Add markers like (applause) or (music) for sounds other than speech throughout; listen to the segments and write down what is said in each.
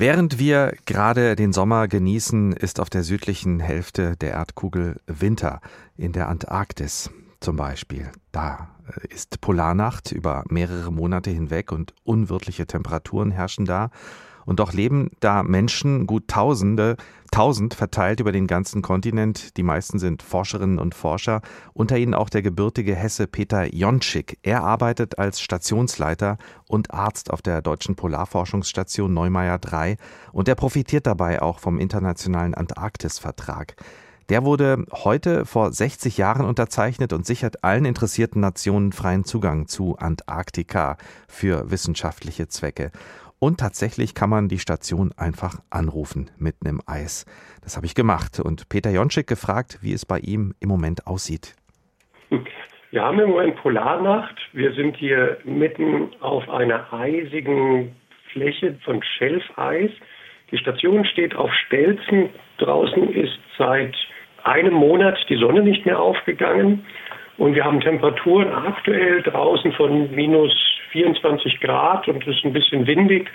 Während wir gerade den Sommer genießen, ist auf der südlichen Hälfte der Erdkugel Winter, in der Antarktis zum Beispiel. Da äh, ist Polarnacht über mehrere Monate hinweg und unwirtliche Temperaturen herrschen da. Und doch leben da Menschen, gut Tausende, tausend verteilt über den ganzen Kontinent. Die meisten sind Forscherinnen und Forscher, unter ihnen auch der gebürtige Hesse Peter Jonschik. Er arbeitet als Stationsleiter und Arzt auf der Deutschen Polarforschungsstation Neumeier 3 und er profitiert dabei auch vom internationalen Antarktisvertrag. Der wurde heute vor 60 Jahren unterzeichnet und sichert allen interessierten Nationen freien Zugang zu Antarktika für wissenschaftliche Zwecke. Und tatsächlich kann man die Station einfach anrufen mitten im Eis. Das habe ich gemacht und Peter Jonschik gefragt, wie es bei ihm im Moment aussieht. (laughs) Wir haben im Moment Polarnacht. Wir sind hier mitten auf einer eisigen Fläche von Schelfeis. Die Station steht auf Stelzen. Draußen ist seit einem Monat die Sonne nicht mehr aufgegangen. Und wir haben Temperaturen aktuell draußen von minus 24 Grad und es ist ein bisschen windig.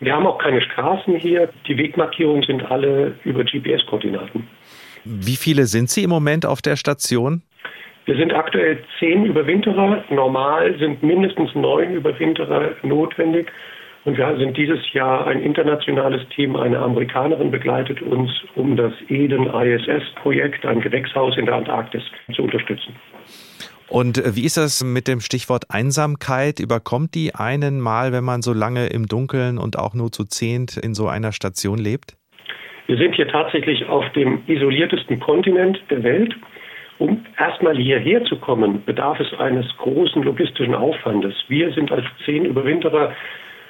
Wir haben auch keine Straßen hier. Die Wegmarkierungen sind alle über GPS-Koordinaten. Wie viele sind Sie im Moment auf der Station? Wir sind aktuell zehn Überwinterer. Normal sind mindestens neun Überwinterer notwendig. Und wir sind dieses Jahr ein internationales Team. Eine Amerikanerin begleitet uns, um das Eden ISS-Projekt, ein Gewächshaus in der Antarktis, zu unterstützen. Und äh, wie ist das mit dem Stichwort Einsamkeit? Überkommt die einen mal, wenn man so lange im Dunkeln und auch nur zu zehnt in so einer Station lebt? Wir sind hier tatsächlich auf dem isoliertesten Kontinent der Welt. Um erstmal hierher zu kommen, bedarf es eines großen logistischen Aufwandes. Wir sind als zehn Überwinterer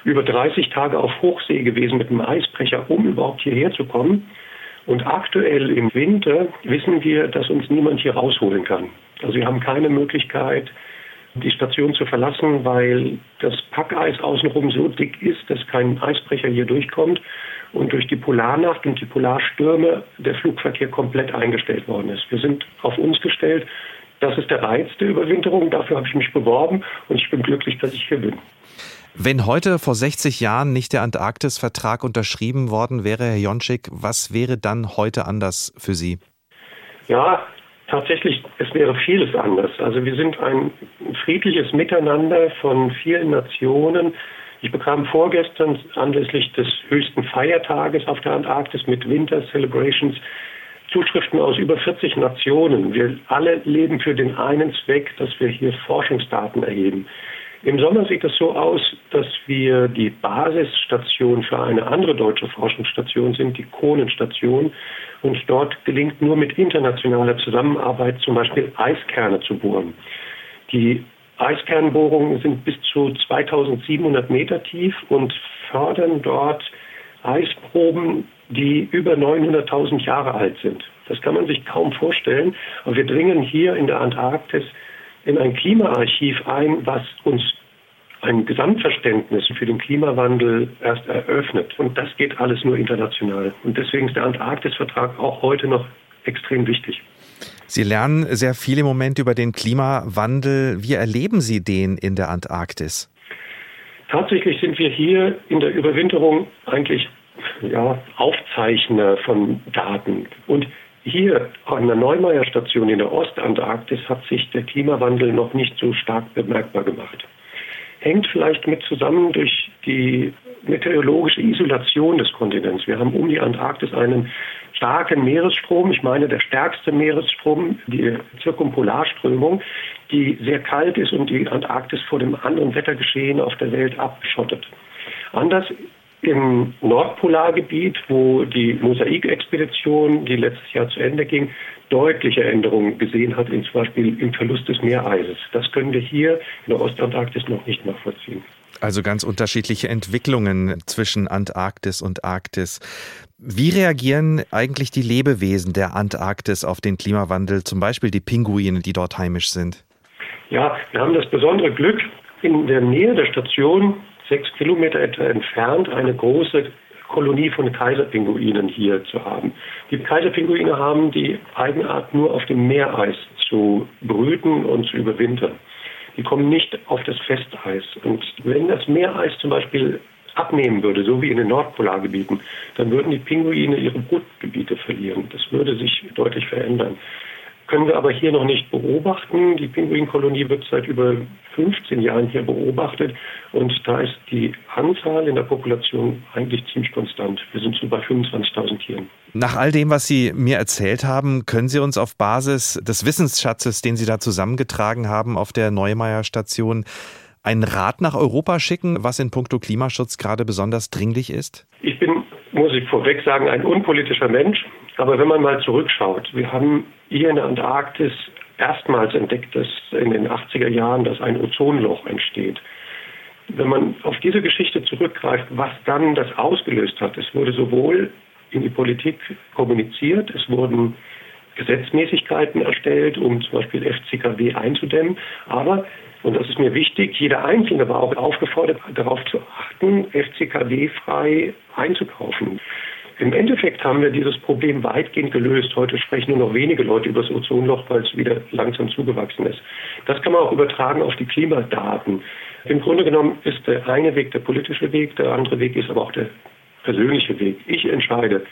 über 30 Tage auf Hochsee gewesen mit einem Eisbrecher, um überhaupt hierher zu kommen. Und aktuell im Winter wissen wir, dass uns niemand hier rausholen kann. Also wir haben keine Möglichkeit, die Station zu verlassen, weil das Packeis außenrum so dick ist, dass kein Eisbrecher hier durchkommt und durch die Polarnacht und die Polarstürme der Flugverkehr komplett eingestellt worden ist. Wir sind auf uns gestellt. Das ist der Reiz der Überwinterung. Dafür habe ich mich beworben und ich bin glücklich, dass ich hier bin. Wenn heute vor 60 Jahren nicht der Antarktis-Vertrag unterschrieben worden wäre, Herr Jonschik, was wäre dann heute anders für Sie? Ja, tatsächlich, es wäre vieles anders. Also wir sind ein friedliches Miteinander von vielen Nationen. Ich bekam vorgestern anlässlich des höchsten Feiertages auf der Antarktis mit Winter Celebrations Zuschriften aus über 40 Nationen. Wir alle leben für den einen Zweck, dass wir hier Forschungsdaten erheben. Im Sommer sieht es so aus, dass wir die Basisstation für eine andere deutsche Forschungsstation sind, die Kohnenstation. Und dort gelingt nur mit internationaler Zusammenarbeit zum Beispiel Eiskerne zu bohren. Die Eiskernbohrungen sind bis zu 2700 Meter tief und fördern dort Eisproben, die über 900.000 Jahre alt sind. Das kann man sich kaum vorstellen. Aber wir dringen hier in der Antarktis in ein Klimaarchiv ein, was uns ein Gesamtverständnis für den Klimawandel erst eröffnet. Und das geht alles nur international. Und deswegen ist der Antarktisvertrag auch heute noch extrem wichtig. Sie lernen sehr viel im Moment über den Klimawandel. Wie erleben Sie den in der Antarktis? Tatsächlich sind wir hier in der Überwinterung eigentlich ja, Aufzeichner von Daten. Und hier an der Neumeier Station in der Ostantarktis hat sich der Klimawandel noch nicht so stark bemerkbar gemacht hängt vielleicht mit zusammen durch die meteorologische Isolation des Kontinents. Wir haben um die Antarktis einen starken Meeresstrom, ich meine der stärkste Meeresstrom, die Zirkumpolarströmung, die sehr kalt ist und die Antarktis vor dem anderen Wettergeschehen auf der Welt abschottet. Anders im Nordpolargebiet, wo die Mosaikexpedition, die letztes Jahr zu Ende ging, deutliche Änderungen gesehen hat, in zum Beispiel im Verlust des Meereises. Das können wir hier in der Ostantarktis noch nicht nachvollziehen. Also ganz unterschiedliche Entwicklungen zwischen Antarktis und Arktis. Wie reagieren eigentlich die Lebewesen der Antarktis auf den Klimawandel, zum Beispiel die Pinguine, die dort heimisch sind? Ja, wir haben das besondere Glück, in der Nähe der Station, sechs Kilometer etwa entfernt, eine große Kolonie von Kaiserpinguinen hier zu haben. Die Kaiserpinguine haben die Eigenart, nur auf dem Meereis zu brüten und zu überwintern. Die kommen nicht auf das Festeis. Und wenn das Meereis zum Beispiel abnehmen würde, so wie in den Nordpolargebieten, dann würden die Pinguine ihre Brutgebiete verlieren. Das würde sich deutlich verändern können wir aber hier noch nicht beobachten. Die Pinguinkolonie wird seit über 15 Jahren hier beobachtet und da ist die Anzahl in der Population eigentlich ziemlich konstant. Wir sind so bei 25.000 Tieren. Nach all dem, was Sie mir erzählt haben, können Sie uns auf Basis des Wissensschatzes, den Sie da zusammengetragen haben auf der Neumeier Station, einen Rat nach Europa schicken, was in puncto Klimaschutz gerade besonders dringlich ist? Ich bin, muss ich vorweg sagen, ein unpolitischer Mensch. Aber wenn man mal zurückschaut, wir haben hier in der Antarktis erstmals entdeckt, dass in den 80er Jahren, dass ein Ozonloch entsteht. Wenn man auf diese Geschichte zurückgreift, was dann das ausgelöst hat, es wurde sowohl in die Politik kommuniziert, es wurden Gesetzmäßigkeiten erstellt, um zum Beispiel FCKW einzudämmen, aber und das ist mir wichtig, jeder Einzelne war auch aufgefordert, darauf zu achten, FCKW-frei einzukaufen. Im Endeffekt haben wir dieses Problem weitgehend gelöst. Heute sprechen nur noch wenige Leute über das Ozonloch, weil es wieder langsam zugewachsen ist. Das kann man auch übertragen auf die Klimadaten. Im Grunde genommen ist der eine Weg der politische Weg, der andere Weg ist aber auch der persönliche Weg. Ich entscheide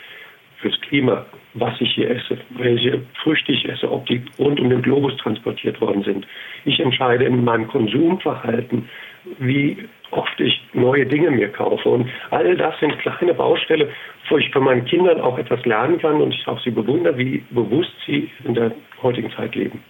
fürs Klima, was ich hier esse, welche Früchte ich esse, ob die rund um den Globus transportiert worden sind. Ich entscheide in meinem Konsumverhalten, wie oft ich neue Dinge mir kaufe. Und all das sind kleine Baustelle, wo ich von meinen Kindern auch etwas lernen kann und ich auch sie bewundere, wie bewusst sie in der heutigen Zeit leben.